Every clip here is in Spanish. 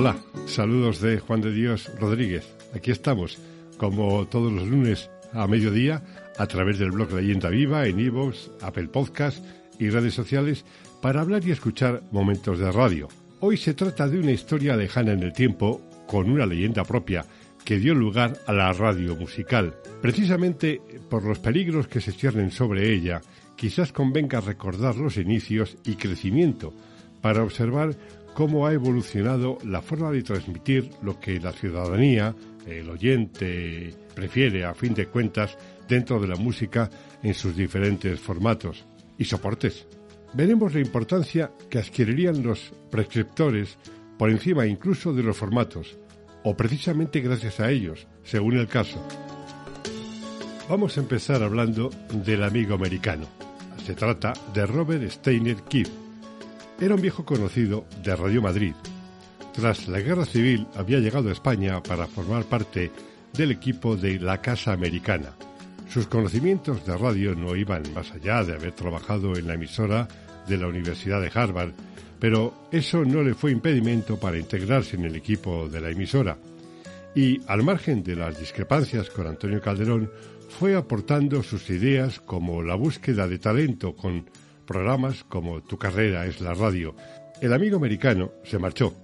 Hola, saludos de Juan de Dios Rodríguez. Aquí estamos, como todos los lunes a mediodía, a través del blog Leyenda Viva, en iVoox, Apple Podcast y redes sociales, para hablar y escuchar momentos de radio. Hoy se trata de una historia lejana en el tiempo, con una leyenda propia, que dio lugar a la radio musical. Precisamente por los peligros que se ciernen sobre ella, quizás convenga recordar los inicios y crecimiento, para observar cómo ha evolucionado la forma de transmitir lo que la ciudadanía, el oyente, prefiere a fin de cuentas dentro de la música en sus diferentes formatos y soportes. Veremos la importancia que adquirirían los prescriptores por encima incluso de los formatos, o precisamente gracias a ellos, según el caso. Vamos a empezar hablando del amigo americano. Se trata de Robert Steiner Kidd, era un viejo conocido de Radio Madrid. Tras la guerra civil había llegado a España para formar parte del equipo de la Casa Americana. Sus conocimientos de radio no iban más allá de haber trabajado en la emisora de la Universidad de Harvard, pero eso no le fue impedimento para integrarse en el equipo de la emisora. Y, al margen de las discrepancias con Antonio Calderón, fue aportando sus ideas como la búsqueda de talento con programas como Tu carrera es la radio. El amigo americano se marchó,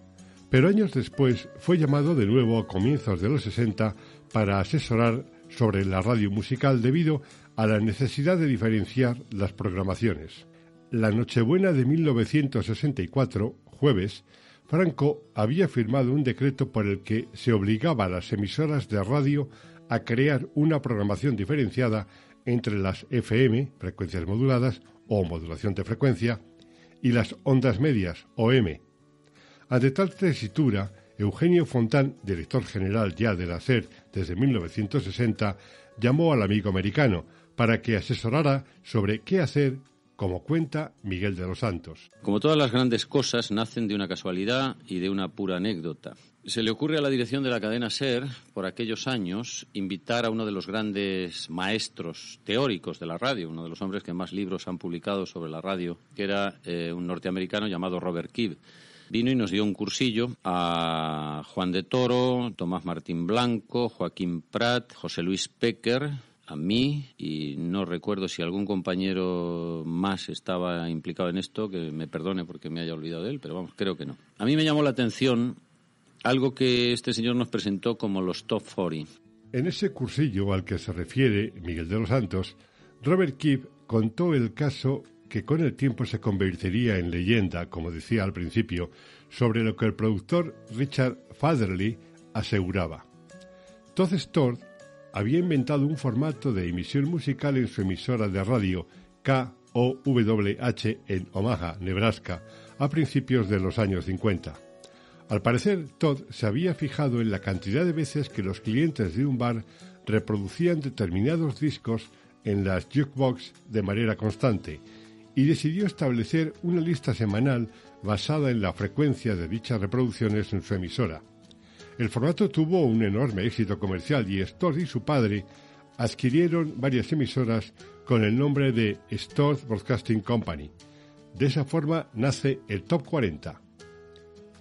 pero años después fue llamado de nuevo a comienzos de los 60 para asesorar sobre la radio musical debido a la necesidad de diferenciar las programaciones. La Nochebuena de 1964, jueves, Franco había firmado un decreto por el que se obligaba a las emisoras de radio a crear una programación diferenciada entre las FM, frecuencias moduladas, o modulación de frecuencia, y las ondas medias, OM. Ante tal tesitura, Eugenio Fontán, director general ya de la SER desde 1960, llamó al amigo americano para que asesorara sobre qué hacer, como cuenta Miguel de los Santos. Como todas las grandes cosas, nacen de una casualidad y de una pura anécdota. Se le ocurre a la dirección de la cadena SER, por aquellos años, invitar a uno de los grandes maestros teóricos de la radio, uno de los hombres que más libros han publicado sobre la radio, que era eh, un norteamericano llamado Robert Kidd. Vino y nos dio un cursillo a Juan de Toro, Tomás Martín Blanco, Joaquín Prat, José Luis Pecker, a mí y no recuerdo si algún compañero más estaba implicado en esto, que me perdone porque me haya olvidado de él, pero vamos, creo que no. A mí me llamó la atención algo que este señor nos presentó como los Top 40. En ese cursillo al que se refiere Miguel de los Santos, Robert Kipp contó el caso que con el tiempo se convertiría en leyenda, como decía al principio, sobre lo que el productor Richard Fatherly aseguraba. Todd Stord había inventado un formato de emisión musical en su emisora de radio KOWH en Omaha, Nebraska, a principios de los años 50. Al parecer, Todd se había fijado en la cantidad de veces que los clientes de un bar reproducían determinados discos en las jukebox de manera constante y decidió establecer una lista semanal basada en la frecuencia de dichas reproducciones en su emisora. El formato tuvo un enorme éxito comercial y Stodd y su padre adquirieron varias emisoras con el nombre de Stodd Broadcasting Company. De esa forma nace el Top 40.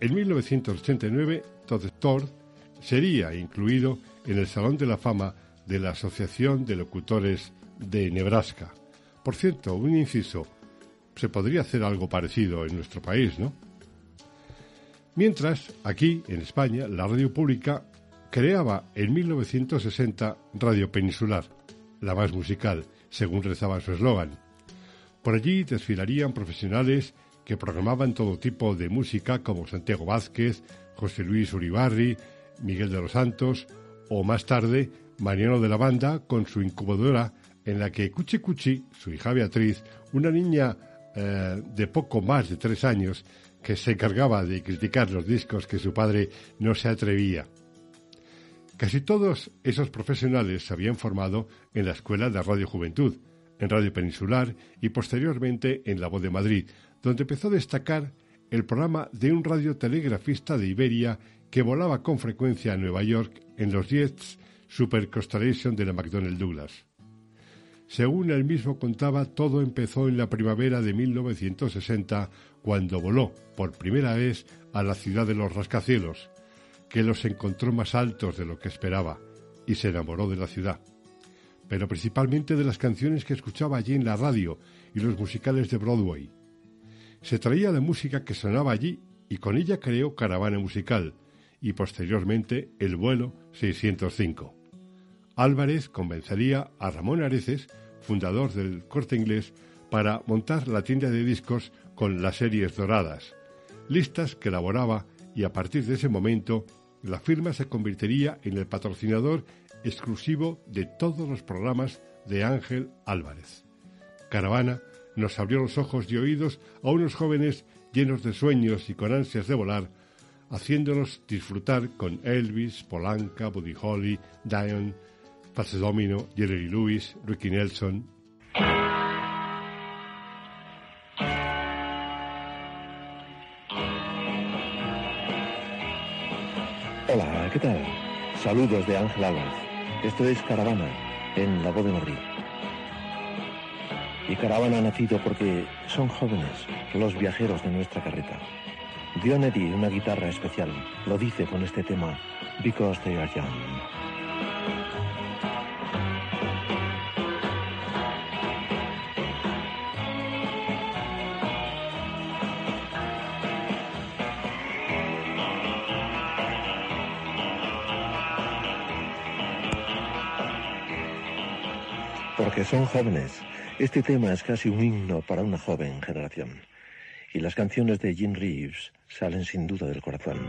En 1989, Todd Stord sería incluido en el Salón de la Fama de la Asociación de Locutores de Nebraska. Por cierto, un inciso, se podría hacer algo parecido en nuestro país, ¿no? Mientras, aquí, en España, la radio pública creaba en 1960 Radio Peninsular, la más musical, según rezaba su eslogan. Por allí desfilarían profesionales que programaban todo tipo de música como Santiago Vázquez, José Luis Uribarri, Miguel de los Santos o más tarde Mariano de la Banda, con su incubadora en la que Cuchi Cuchi, su hija Beatriz, una niña eh, de poco más de tres años, que se encargaba de criticar los discos que su padre no se atrevía. Casi todos esos profesionales se habían formado en la Escuela de Radio Juventud, en Radio Peninsular y posteriormente en La Voz de Madrid, donde empezó a destacar el programa de un radiotelegrafista de Iberia que volaba con frecuencia a Nueva York en los jets Super Constellation de la McDonnell Douglas. Según él mismo contaba, todo empezó en la primavera de 1960, cuando voló por primera vez a la ciudad de los rascacielos, que los encontró más altos de lo que esperaba, y se enamoró de la ciudad. Pero principalmente de las canciones que escuchaba allí en la radio y los musicales de Broadway. Se traía la música que sonaba allí y con ella creó Caravana Musical y posteriormente el vuelo 605. Álvarez convencería a Ramón Areces, fundador del Corte Inglés, para montar la tienda de discos con las series doradas, listas que elaboraba y a partir de ese momento la firma se convertiría en el patrocinador exclusivo de todos los programas de Ángel Álvarez. Caravana nos abrió los ojos y oídos a unos jóvenes llenos de sueños y con ansias de volar, haciéndonos disfrutar con Elvis, Polanca, Buddy Holly, Dion, Frances Domino, Jerry Lewis, Ricky Nelson. Hola, ¿qué tal? Saludos de Ángel Álvarez. Esto es Caravana, en La Voz de Madrid. Y Caravana ha nacido porque son jóvenes, los viajeros de nuestra carreta. Dion Eddy una guitarra especial, lo dice con este tema, Because They Are Young. Porque son jóvenes. Este tema es casi un himno para una joven generación. Y las canciones de Jim Reeves salen sin duda del corazón.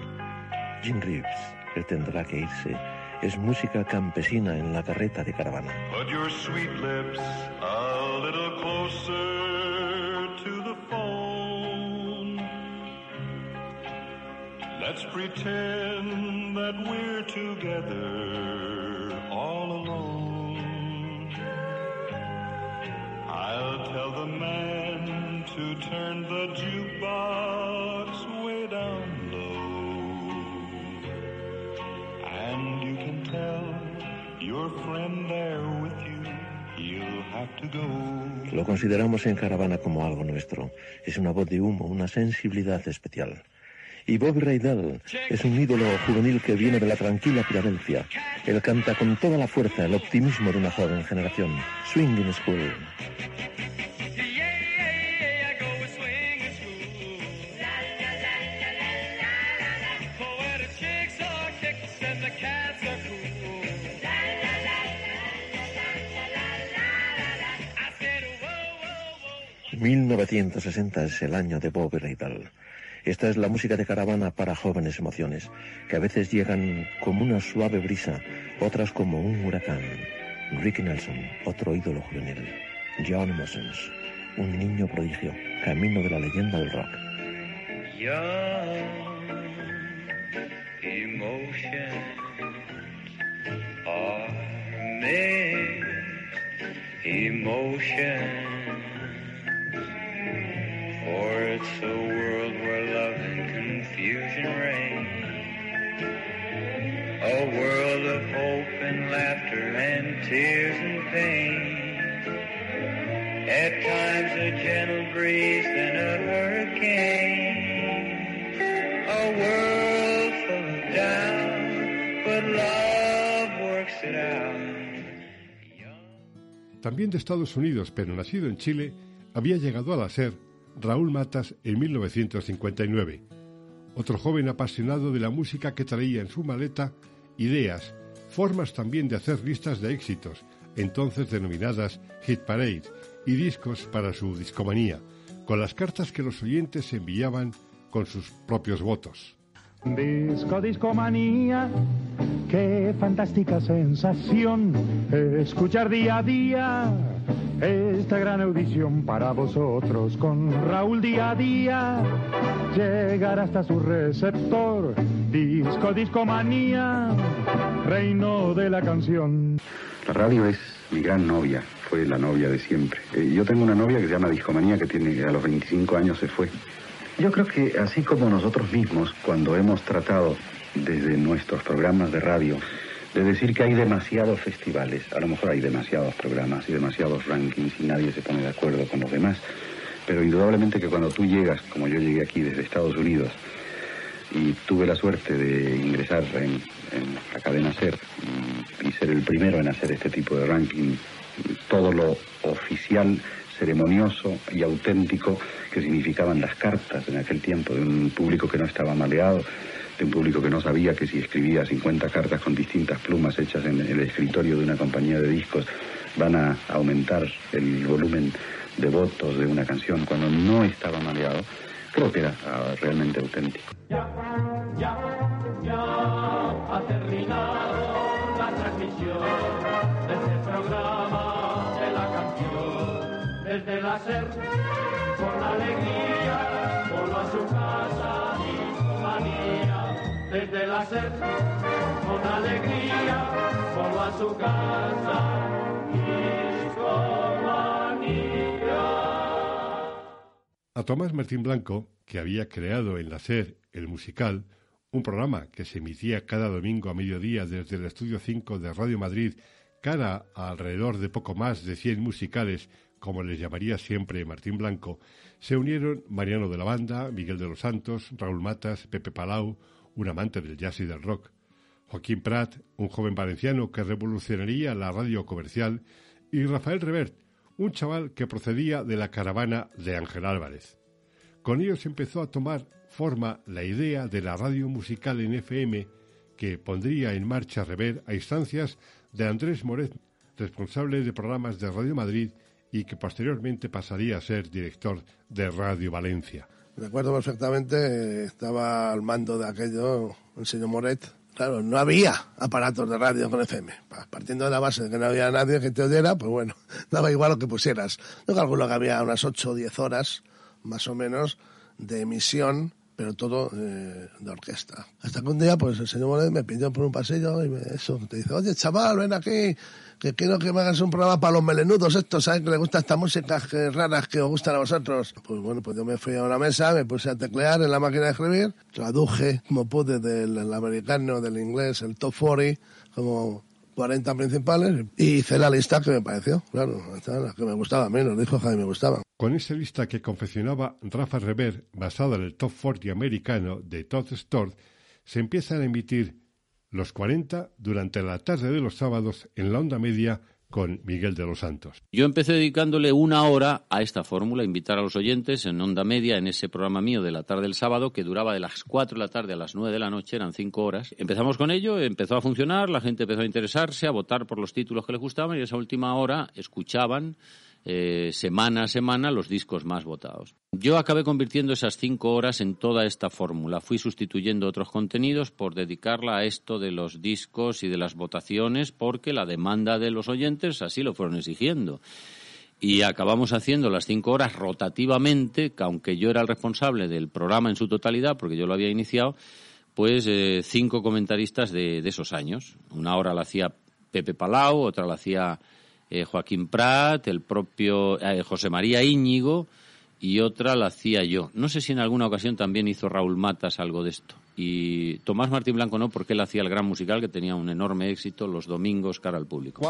Jim Reeves, él tendrá que irse, es música campesina en la carreta de caravana. Put your sweet lips a little closer to the phone. Let's pretend that we're together all alone. To turn the jukebox way down low. And you can tell your friend there with you. He'll have to go. Lo consideramos en Caravana como algo nuestro. Es una voz de humo, una sensibilidad especial. Y Bobby Rydell es un ídolo juvenil que viene de la tranquila Filadelfia. Él canta con toda la fuerza el optimismo de una joven generación. Swinging School. 1960 es el año de Bob Rydell. Esta es la música de caravana para jóvenes emociones, que a veces llegan como una suave brisa, otras como un huracán. Ricky Nelson, otro ídolo juvenil. John Mosens, un niño prodigio, camino de la leyenda del rock. World of hope and laughter and tears and pain. At times a gentle breeze a hurricane. A world full of doubt, but love works it out. También de Estados Unidos, pero nacido en Chile, había llegado a la SER Raúl Matas en 1959, otro joven apasionado de la música que traía en su maleta ideas, formas también de hacer listas de éxitos, entonces denominadas Hit Parade, y discos para su discomanía, con las cartas que los oyentes enviaban con sus propios votos. Disco, discomanía, qué fantástica sensación escuchar día a día esta gran audición para vosotros con Raúl día a día. Llegar hasta su receptor, disco, discomanía, reino de la canción. La radio es mi gran novia, fue la novia de siempre. Eh, yo tengo una novia que se llama Discomanía, que tiene a los 25 años se fue. Yo creo que así como nosotros mismos, cuando hemos tratado desde nuestros programas de radio de decir que hay demasiados festivales, a lo mejor hay demasiados programas y demasiados rankings y nadie se pone de acuerdo con los demás, pero indudablemente que cuando tú llegas, como yo llegué aquí desde Estados Unidos, y tuve la suerte de ingresar en, la cadena SER y, y, ser el primero en hacer este tipo de ranking, todo lo oficial, ceremonioso y auténtico que significaban las cartas en aquel tiempo de un público que no estaba maleado, de un público que no sabía que si escribía 50 cartas con distintas plumas hechas en el escritorio de una compañía de discos van a aumentar el volumen de votos de una canción cuando no estaba maleado, que era ah, realmente auténtico. Ya, ya, ya ha terminado la transmisión de este programa de la canción desde la SER con alegría por a su casa y manía desde la sed, con alegría, vuelvo a su casa, A Tomás Martín Blanco, que había creado en la SER el musical, un programa que se emitía cada domingo a mediodía desde el Estudio 5 de Radio Madrid, cara alrededor de poco más de 100 musicales, como les llamaría siempre Martín Blanco, se unieron Mariano de la Banda, Miguel de los Santos, Raúl Matas, Pepe Palau, un amante del jazz y del rock, Joaquín Prat, un joven valenciano que revolucionaría la radio comercial, y Rafael Revert, un chaval que procedía de la caravana de Ángel Álvarez. Con ellos empezó a tomar forma la idea de la radio musical en FM que pondría en marcha Rever a instancias de Andrés Moret, responsable de programas de Radio Madrid y que posteriormente pasaría a ser director de Radio Valencia. Recuerdo perfectamente, estaba al mando de aquello el señor Moret. Claro, no había aparatos de radio con FM. Partiendo de la base de que no había nadie que te oyera, pues bueno, daba igual lo que pusieras. Yo calculo que había unas 8 o 10 horas, más o menos, de emisión, pero todo eh, de orquesta. Hasta que un día, pues el señor Moret me pidió por un pasillo y me, eso, te dice, oye, chaval, ven aquí, que quiero que me hagas un programa para los melenudos estos, ¿sabes? Que les gusta estas músicas raras que os gustan a vosotros. Pues bueno, pues yo me fui a una mesa, me puse a teclear en la máquina de escribir, traduje como pude del americano, del inglés, el top 40, como 40 principales y hice la lista que me pareció, claro, la que me gustaba menos, dijo que me gustaba. Con esa lista que confeccionaba Rafa Rever, basada en el top 40 americano de Todd Stord, se empiezan a emitir los 40 durante la tarde de los sábados en la onda media con Miguel de los Santos. Yo empecé dedicándole una hora a esta fórmula, invitar a los oyentes en onda media en ese programa mío de la tarde del sábado que duraba de las 4 de la tarde a las 9 de la noche, eran 5 horas. Empezamos con ello, empezó a funcionar, la gente empezó a interesarse, a votar por los títulos que les gustaban y esa última hora escuchaban eh, semana a semana los discos más votados. Yo acabé convirtiendo esas cinco horas en toda esta fórmula. Fui sustituyendo otros contenidos por dedicarla a esto de los discos y de las votaciones porque la demanda de los oyentes así lo fueron exigiendo. Y acabamos haciendo las cinco horas rotativamente, que aunque yo era el responsable del programa en su totalidad, porque yo lo había iniciado, pues eh, cinco comentaristas de, de esos años. Una hora la hacía Pepe Palau, otra la hacía eh, Joaquín Prat, el propio eh, José María Íñigo y otra la hacía yo. No sé si en alguna ocasión también hizo Raúl Matas algo de esto. Y Tomás Martín Blanco no, porque él hacía el gran musical que tenía un enorme éxito los domingos cara al público.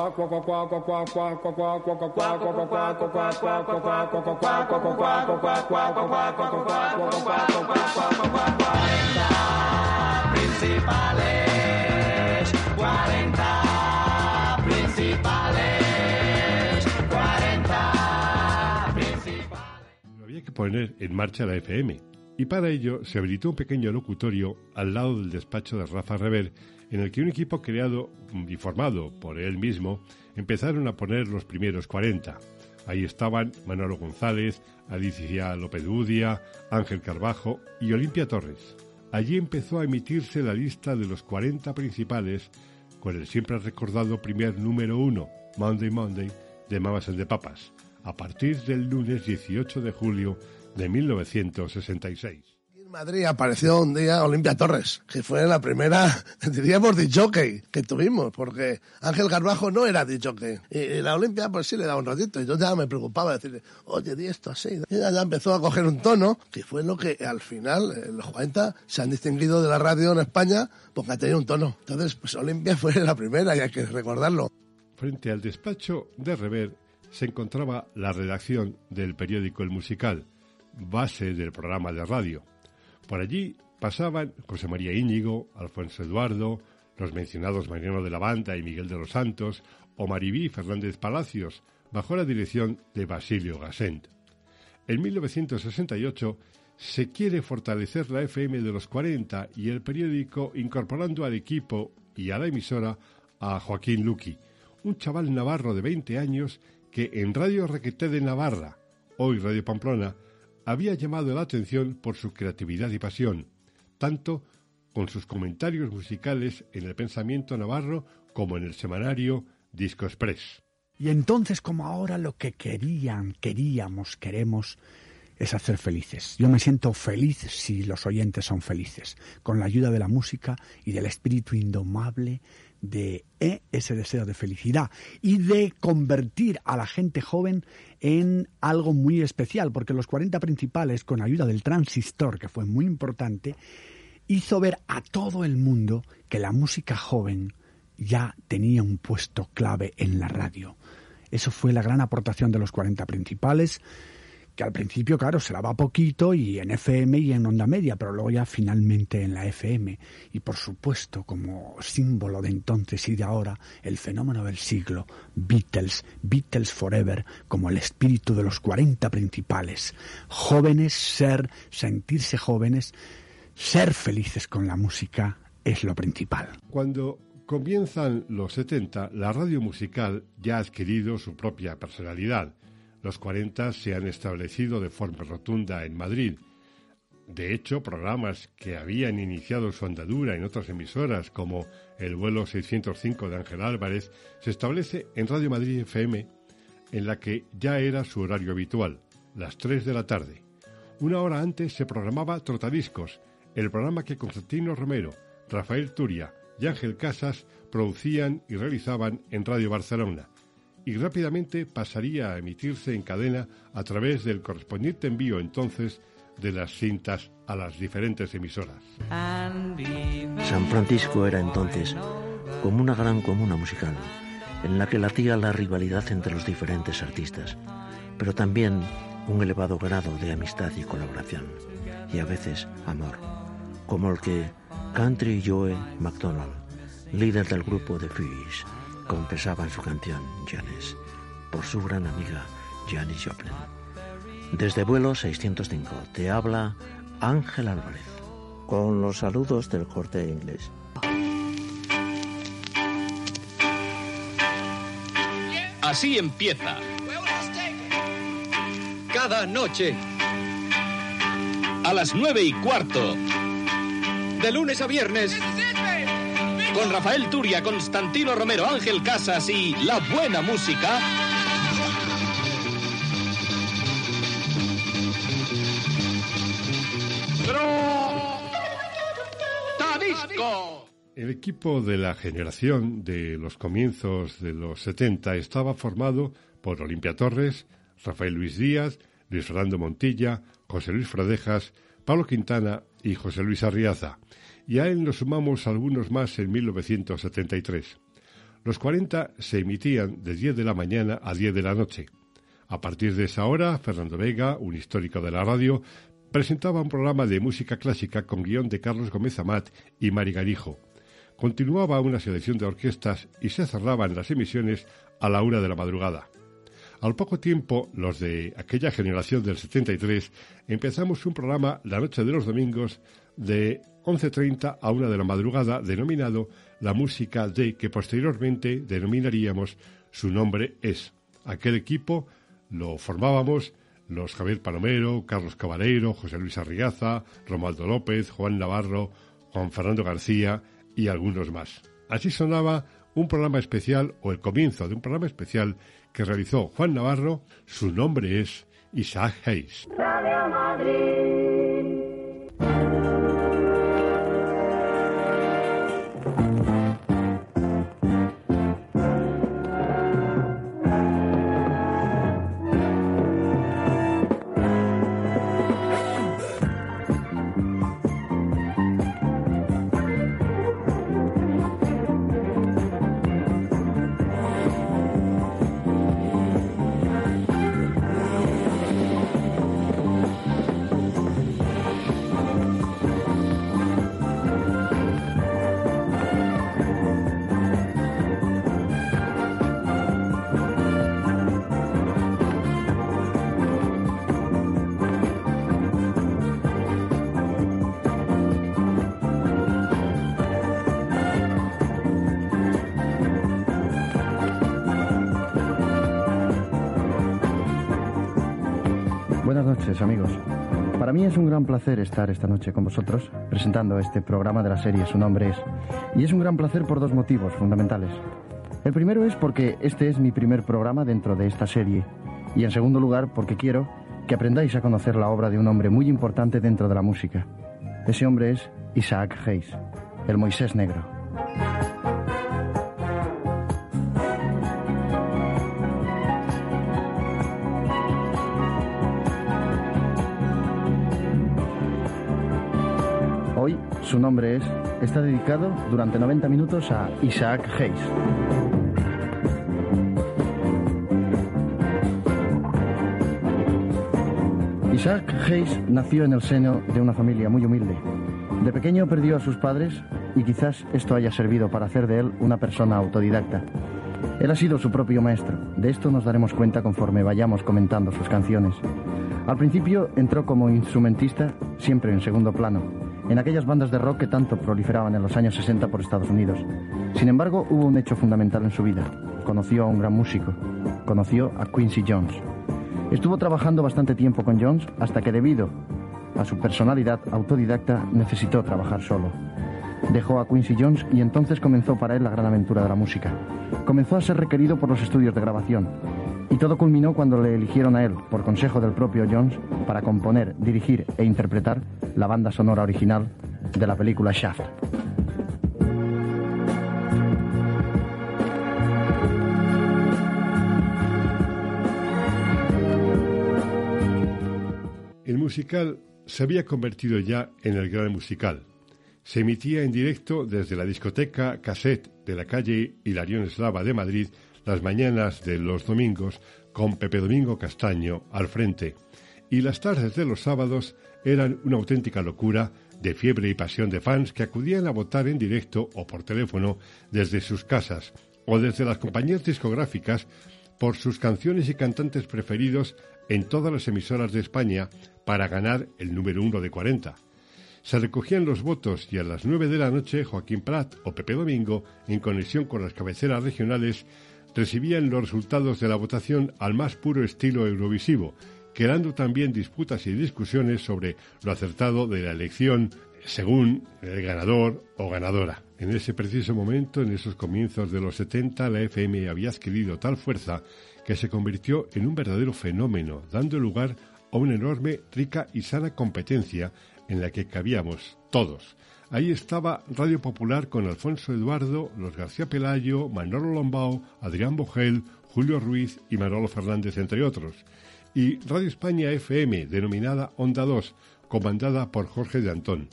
Poner en marcha la FM, y para ello se habilitó un pequeño locutorio al lado del despacho de Rafa Rever, en el que un equipo creado y formado por él mismo empezaron a poner los primeros 40. Ahí estaban Manolo González, Alicia López Udia, Ángel Carbajo y Olimpia Torres. allí empezó a emitirse la lista de los 40 principales con el siempre recordado primer número uno, Monday Monday, de Mamas and the Papas, a partir del lunes 18 de julio de 1966. Madrid apareció un día Olimpia Torres, que fue la primera, diríamos, jockey que tuvimos, porque Ángel Garbajo no era jockey. Y, la Olimpia, pues sí le daba un ratito. Y yo ya me preocupaba decirle, oye, di esto así. Y ella ya empezó a coger un tono, que fue lo que al final, en los 40, se han distinguido de la radio en España, porque ha tenido un tono. Entonces, pues Olimpia fue la primera y hay que recordarlo. Frente al despacho de Rever se encontraba la redacción del periódico El Musical, base del programa de radio. Por allí pasaban José María Íñigo, Alfonso Eduardo, los mencionados Mariano de la Banda y Miguel de los Santos, o Maribí Fernández Palacios, bajo la dirección de Basilio Gasent. En 1968 se quiere fortalecer la FM de los 40 y el periódico incorporando al equipo y a la emisora a Joaquín Luqui, un chaval navarro de 20 años que en Radio Requeté de Navarra, hoy Radio Pamplona, había llamado la atención por su creatividad y pasión, tanto con sus comentarios musicales en el pensamiento navarro como en el semanario Disco Express. Y entonces, como ahora, lo que querían, queríamos, queremos es hacer felices. Yo me siento feliz si los oyentes son felices, con la ayuda de la música y del espíritu indomable de ese deseo de felicidad y de convertir a la gente joven en algo muy especial, porque los 40 principales, con ayuda del transistor, que fue muy importante, hizo ver a todo el mundo que la música joven ya tenía un puesto clave en la radio. Eso fue la gran aportación de los 40 principales que al principio, claro, se daba poquito y en FM y en onda media, pero luego ya finalmente en la FM. Y por supuesto, como símbolo de entonces y de ahora, el fenómeno del siglo, Beatles, Beatles Forever, como el espíritu de los 40 principales. Jóvenes, ser, sentirse jóvenes, ser felices con la música es lo principal. Cuando comienzan los 70, la radio musical ya ha adquirido su propia personalidad los 40 se han establecido de forma rotunda en Madrid. De hecho, programas que habían iniciado su andadura en otras emisoras, como el vuelo 605 de Ángel Álvarez, se establece en Radio Madrid FM, en la que ya era su horario habitual, las 3 de la tarde. Una hora antes se programaba Trotadiscos, el programa que Constantino Romero, Rafael Turia y Ángel Casas producían y realizaban en Radio Barcelona y rápidamente pasaría a emitirse en cadena a través del correspondiente envío entonces de las cintas a las diferentes emisoras. San Francisco era entonces como una gran comuna musical, en la que latía la rivalidad entre los diferentes artistas, pero también un elevado grado de amistad y colaboración, y a veces amor, como el que Country Joe McDonald, líder del grupo The Fish, confesaba en su canción Janis por su gran amiga Janis Joplin. Desde vuelo 605 te habla Ángel Álvarez con los saludos del corte inglés. Así empieza. Cada noche. A las nueve y cuarto. De lunes a viernes con Rafael Turia, Constantino Romero, Ángel Casas y la buena música. El equipo de la generación de los comienzos de los 70 estaba formado por Olimpia Torres, Rafael Luis Díaz, Luis Fernando Montilla, José Luis Fradejas, Pablo Quintana y José Luis Arriaza y a él nos sumamos algunos más en 1973. Los 40 se emitían de 10 de la mañana a 10 de la noche. A partir de esa hora, Fernando Vega, un histórico de la radio, presentaba un programa de música clásica con guion de Carlos Gómez Amat y Mari Garijo. Continuaba una selección de orquestas y se cerraban las emisiones a la una de la madrugada. Al poco tiempo, los de aquella generación del 73 empezamos un programa la noche de los domingos de 11.30 a una de la madrugada denominado La música de que posteriormente denominaríamos Su nombre es. Aquel equipo lo formábamos los Javier Palomero, Carlos Caballero, José Luis Arriaza, Romualdo López, Juan Navarro, Juan Fernando García y algunos más. Así sonaba un programa especial o el comienzo de un programa especial que realizó Juan Navarro. Su nombre es Isaac Hayes. Amigos. Para mí es un gran placer estar esta noche con vosotros presentando este programa de la serie Su nombre es. Y es un gran placer por dos motivos fundamentales. El primero es porque este es mi primer programa dentro de esta serie. Y en segundo lugar porque quiero que aprendáis a conocer la obra de un hombre muy importante dentro de la música. Ese hombre es Isaac Hayes, el Moisés Negro. Su nombre es, está dedicado durante 90 minutos a Isaac Hayes. Isaac Hayes nació en el seno de una familia muy humilde. De pequeño perdió a sus padres y quizás esto haya servido para hacer de él una persona autodidacta. Él ha sido su propio maestro. De esto nos daremos cuenta conforme vayamos comentando sus canciones. Al principio entró como instrumentista, siempre en segundo plano, en aquellas bandas de rock que tanto proliferaban en los años 60 por Estados Unidos. Sin embargo, hubo un hecho fundamental en su vida. Conoció a un gran músico. Conoció a Quincy Jones. Estuvo trabajando bastante tiempo con Jones hasta que debido a su personalidad autodidacta necesitó trabajar solo. Dejó a Quincy Jones y entonces comenzó para él la gran aventura de la música. Comenzó a ser requerido por los estudios de grabación y todo culminó cuando le eligieron a él, por consejo del propio Jones, para componer, dirigir e interpretar la banda sonora original de la película Shaft. El musical se había convertido ya en el gran musical. Se emitía en directo desde la discoteca Cassette de la calle Hilarión Eslava de Madrid las mañanas de los domingos con Pepe Domingo Castaño al frente y las tardes de los sábados eran una auténtica locura de fiebre y pasión de fans que acudían a votar en directo o por teléfono desde sus casas o desde las compañías discográficas por sus canciones y cantantes preferidos en todas las emisoras de España para ganar el número uno de 40. Se recogían los votos y a las nueve de la noche Joaquín Prat o Pepe Domingo, en conexión con las cabeceras regionales, recibían los resultados de la votación al más puro estilo eurovisivo, quedando también disputas y discusiones sobre lo acertado de la elección según el ganador o ganadora. En ese preciso momento, en esos comienzos de los 70, la FM había adquirido tal fuerza que se convirtió en un verdadero fenómeno, dando lugar a una enorme, rica y sana competencia en la que cabíamos todos, Ahí estaba Radio Popular con Alfonso Eduardo, los García Pelayo, Manolo Lombao, Adrián Bogel, Julio Ruiz y Manolo Fernández, entre otros. Y Radio España FM, denominada Onda 2, comandada por Jorge de Antón.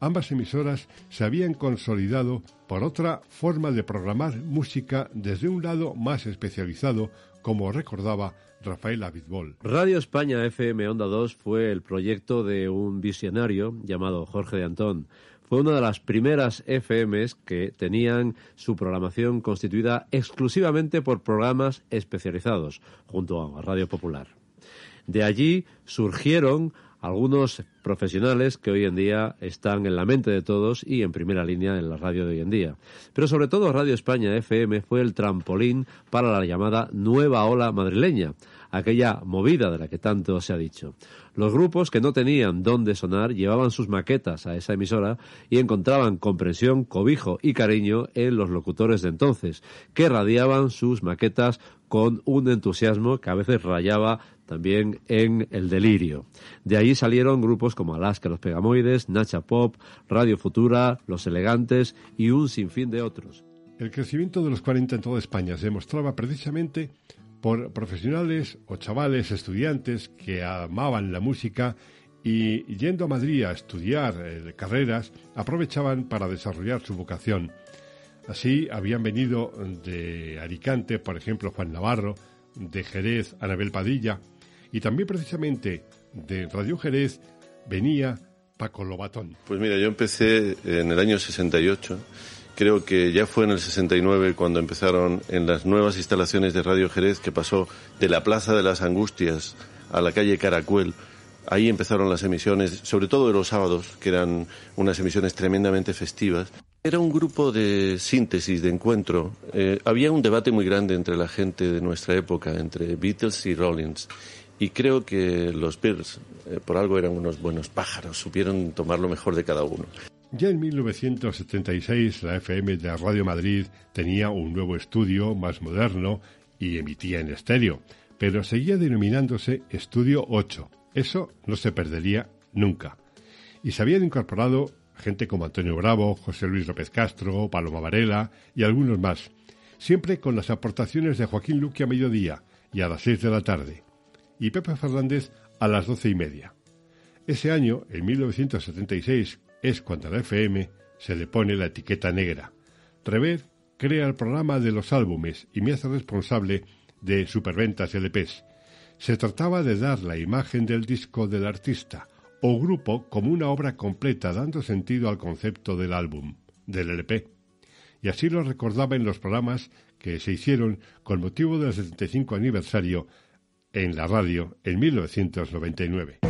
Ambas emisoras se habían consolidado por otra forma de programar música desde un lado más especializado, como recordaba Rafael Abitbol. Radio España FM Onda 2 fue el proyecto de un visionario llamado Jorge de Antón fue una de las primeras FMs que tenían su programación constituida exclusivamente por programas especializados, junto a Radio Popular. De allí surgieron algunos profesionales que hoy en día están en la mente de todos y en primera línea en la radio de hoy en día. Pero sobre todo Radio España FM fue el trampolín para la llamada nueva ola madrileña, aquella movida de la que tanto se ha dicho. Los grupos que no tenían dónde sonar llevaban sus maquetas a esa emisora y encontraban comprensión, cobijo y cariño en los locutores de entonces, que radiaban sus maquetas con un entusiasmo que a veces rayaba también en el delirio. De ahí salieron grupos como Alaska Los Pegamoides, Nacha Pop, Radio Futura, Los Elegantes y un sinfín de otros. El crecimiento de los 40 en toda España se demostraba precisamente por profesionales o chavales estudiantes que amaban la música y yendo a Madrid a estudiar eh, carreras aprovechaban para desarrollar su vocación Así habían venido de Alicante, por ejemplo, Juan Navarro, de Jerez, Anabel Padilla, y también precisamente de Radio Jerez venía Paco Lobatón. Pues mira, yo empecé en el año 68. Creo que ya fue en el 69 cuando empezaron en las nuevas instalaciones de Radio Jerez, que pasó de la Plaza de las Angustias a la calle Caracuel. Ahí empezaron las emisiones, sobre todo de los sábados, que eran unas emisiones tremendamente festivas. Era un grupo de síntesis, de encuentro. Eh, había un debate muy grande entre la gente de nuestra época, entre Beatles y Rollins. Y creo que los Beatles, eh, por algo, eran unos buenos pájaros, supieron tomar lo mejor de cada uno. Ya en 1976, la FM de Radio Madrid tenía un nuevo estudio más moderno y emitía en estéreo, pero seguía denominándose Estudio 8. Eso no se perdería nunca. Y se habían incorporado gente como Antonio Bravo, José Luis López Castro, Paloma Varela y algunos más, siempre con las aportaciones de Joaquín Luque a mediodía y a las seis de la tarde, y Pepe Fernández a las doce y media. Ese año, en 1976, es cuando a la FM se le pone la etiqueta negra. Rever crea el programa de los álbumes y me hace responsable de superventas LPs. Se trataba de dar la imagen del disco del artista, o grupo como una obra completa dando sentido al concepto del álbum, del LP. Y así lo recordaba en los programas que se hicieron con motivo del 75 aniversario en la radio en 1999.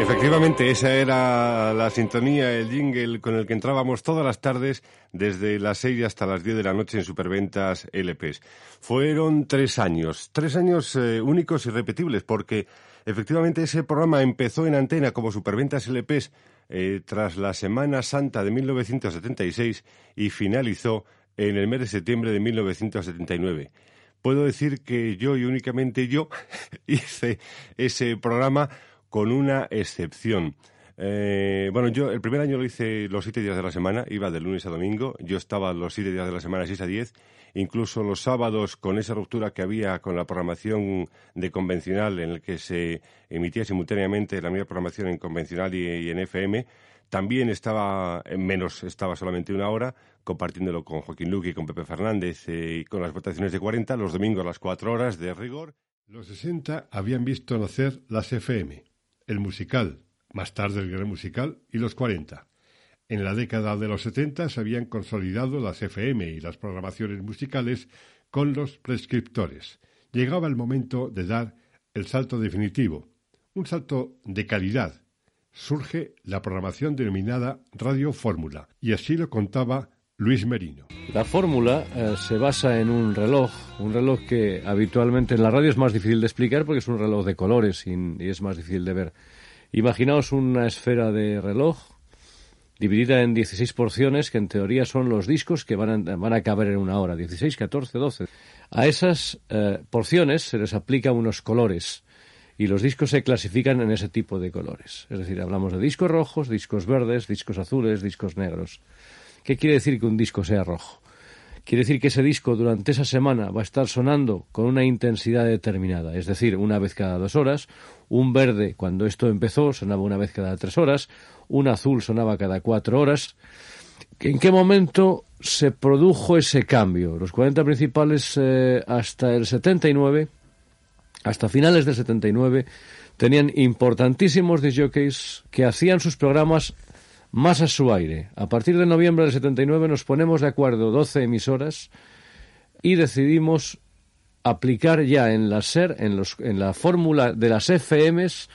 Efectivamente, esa era la sintonía, el jingle con el que entrábamos todas las tardes desde las 6 hasta las 10 de la noche en Superventas LPs. Fueron tres años, tres años eh, únicos y repetibles, porque efectivamente ese programa empezó en antena como Superventas LPs eh, tras la Semana Santa de 1976 y finalizó en el mes de septiembre de 1979 puedo decir que yo y únicamente yo hice ese programa con una excepción. Eh, bueno, yo el primer año lo hice los siete días de la semana, iba de lunes a domingo, yo estaba los siete días de la semana, seis a diez, incluso los sábados con esa ruptura que había con la programación de convencional en el que se emitía simultáneamente la misma programación en convencional y, en FM, también estaba en menos, estaba solamente una hora, compartiéndolo con Joaquín Luque y con Pepe Fernández eh, y con las votaciones de 40, los domingos a las cuatro horas de rigor. Los 60 habían visto nacer las FM el musical, más tarde el gran musical, y los 40. En la década de los 70 se habían consolidado las FM y las programaciones musicales con los prescriptores. Llegaba el momento de dar el salto definitivo, un salto de calidad. Surge la programación denominada Radio Fórmula, y así lo contaba Luis Merino. La fórmula eh, se basa en un reloj, un reloj que habitualmente en la radio es más difícil de explicar porque es un reloj de colores y, es más difícil de ver. Imaginaos una esfera de reloj dividida en 16 porciones que en teoría son los discos que van a, van a caber en una hora, 16, 14, 12. A esas eh, porciones se les aplican unos colores y los discos se clasifican en ese tipo de colores. Es decir, hablamos de discos rojos, discos verdes, discos azules, discos negros. ¿Qué quiere decir que un disco sea rojo? Quiere decir que ese disco durante esa semana va a estar sonando con una intensidad determinada, es decir, una vez cada dos horas, un verde cuando esto empezó sonaba una vez cada tres horas, un azul sonaba cada cuatro horas. ¿En qué momento se produjo ese cambio? Los 40 principales eh, hasta el 79, hasta finales del 79, tenían importantísimos disjockeys que hacían sus programas más a su aire. A partir de noviembre del 79 nos ponemos de acuerdo 12 emisoras y decidimos aplicar ya en la SER, en, los, en la fórmula de las FMs,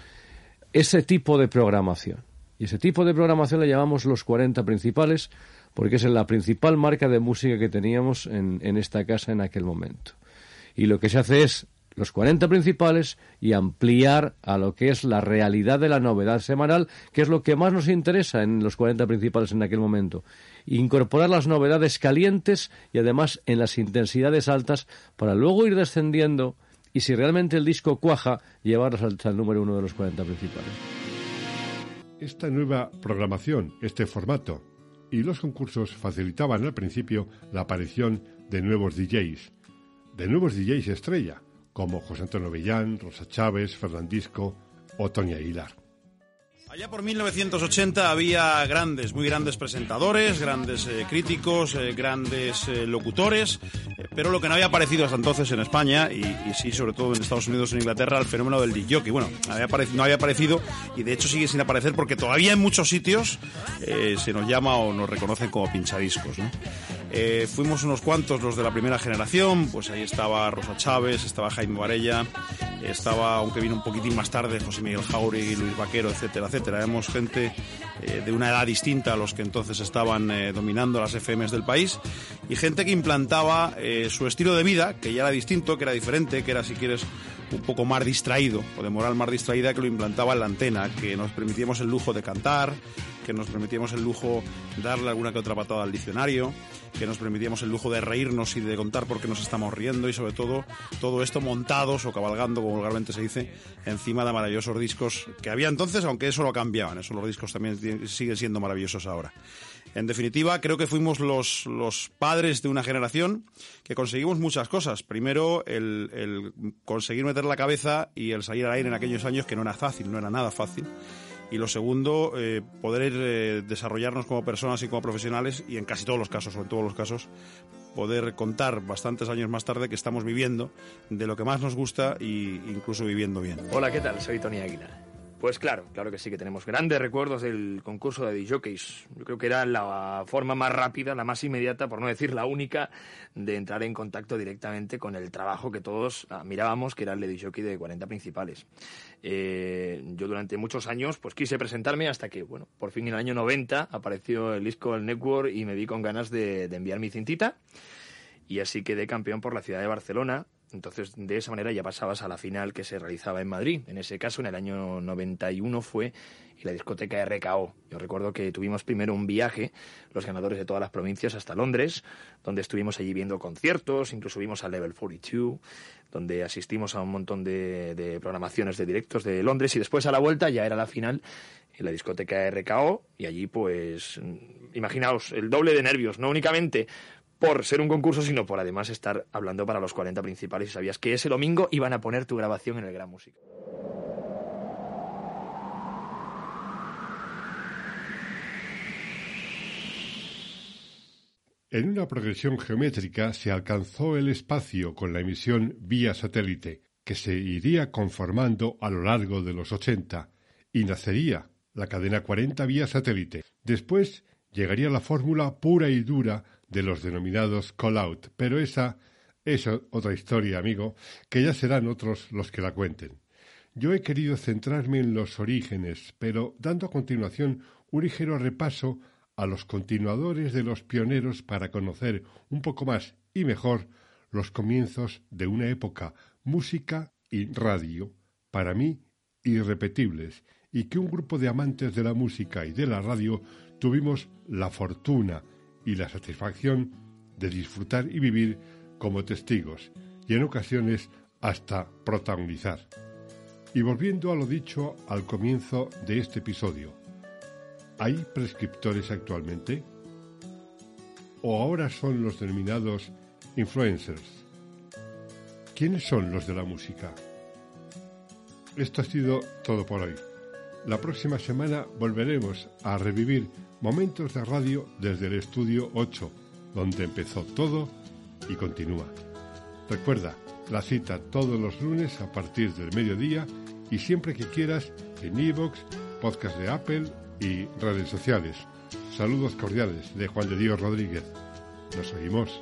ese tipo de programación. Y ese tipo de programación le llamamos los 40 principales porque es la principal marca de música que teníamos en, en esta casa en aquel momento. Y lo que se hace es los 40 principales y ampliar a lo que es la realidad de la novedad semanal, que es lo que más nos interesa en los 40 principales en aquel momento. Incorporar las novedades calientes y además en las intensidades altas para luego ir descendiendo y si realmente el disco cuaja, llevarlos al, número uno de los 40 principales. Esta nueva programación, este formato y los concursos facilitaban al principio la aparición de nuevos DJs, de nuevos DJs estrella, como José Antonio Villán, Rosa Chávez, Fernandisco o Tony Aguilar. Allá por 1980 había grandes, muy grandes presentadores, grandes eh, críticos, eh, grandes eh, locutores, pero lo que no había aparecido hasta entonces en España y, sí, sobre todo en Estados Unidos en Inglaterra, el fenómeno del DJ. Bueno, había no había aparecido y de hecho sigue sin aparecer porque todavía en muchos sitios se nos llama o nos reconocen como pinchadiscos. ¿no? Fuimos unos cuantos los de la primera generación, pues ahí estaba Rosa Chávez, estaba Jaime Varella, estaba, aunque vino un poquitín más tarde, José Miguel Jauregui, Luis Vaquero, etcétera, etcétera. Traemos gente eh, de una edad distinta a los que entonces estaban eh, dominando las FMs del país y gente que implantaba eh, su estilo de vida, que ya era distinto, que era diferente, que era, si quieres, un poco más distraído, o de moral más distraída, que lo implantaba en la antena, que nos permitíamos el lujo de cantar, que nos permitíamos el lujo de darle alguna que otra patada al diccionario, que nos permitíamos el lujo de reírnos y de contar por qué nos estamos riendo y sobre todo todo esto montados o cabalgando, como vulgarmente se dice, encima de maravillosos discos que había entonces, aunque eso lo cambiaban, eso los discos también siguen siendo maravillosos ahora. En definitiva, creo que fuimos los, los padres de una generación que conseguimos muchas cosas. Primero, el, el conseguir meter la cabeza y el salir al aire en aquellos años que no era fácil, no era nada fácil y lo segundo, eh, poder eh, desarrollarnos como personas y como profesionales y en casi todos los casos, o en todos los casos, poder contar bastantes años más tarde que estamos viviendo de lo que más nos gusta e incluso viviendo bien. Hola, ¿qué tal? Soy Tony Aguilar. Pues claro, claro que sí, que tenemos grandes recuerdos del concurso de DJs. Yo creo que era la forma más rápida, la más inmediata, por no decir la única, de entrar en contacto directamente con el trabajo que todos mirábamos, que era el de DJ de 40 principales. Eh, yo durante muchos años pues quise presentarme hasta que, bueno, por fin en el año 90 apareció el disco del Network y me vi con ganas de, de enviar mi cintita. Y así quedé campeón por la ciudad de Barcelona, entonces, de esa manera ya pasabas a la final que se realizaba en Madrid. En ese caso, en el año 91 fue la discoteca RKO. Yo recuerdo que tuvimos primero un viaje, los ganadores de todas las provincias, hasta Londres, donde estuvimos allí viendo conciertos, incluso vimos a Level 42, donde asistimos a un montón de, programaciones de directos de Londres y después a la vuelta ya era la final en la discoteca RKO y allí pues imaginaos el doble de nervios, no únicamente por ser un concurso, sino por además estar hablando para los 40 principales y sabías que ese domingo iban a poner tu grabación en el Gran Música. En una progresión geométrica se alcanzó el espacio con la emisión vía satélite, que se iría conformando a lo largo de los 80, y nacería la cadena 40 vía satélite. Después llegaría la fórmula pura y dura de los denominados call-out, pero esa es otra historia, amigo, que ya serán otros los que la cuenten. Yo he querido centrarme en los orígenes, pero dando a continuación un ligero repaso a los continuadores de los pioneros para conocer un poco más y mejor los comienzos de una época, música y radio, para mí irrepetibles, y que un grupo de amantes de la música y de la radio tuvimos la fortuna y la satisfacción de disfrutar y vivir como testigos y en ocasiones hasta protagonizar. Y volviendo a lo dicho al comienzo de este episodio, ¿hay prescriptores actualmente? ¿O ahora son los denominados influencers? ¿Quiénes son los de la música? Esto ha sido todo por hoy. La próxima semana volveremos a revivir Momentos de radio desde el estudio 8, donde empezó todo y continúa. Recuerda, la cita todos los lunes a partir del mediodía y siempre que quieras en iVoox, podcast de Apple y redes sociales. Saludos cordiales de Juan de Dios Rodríguez. Nos oímos.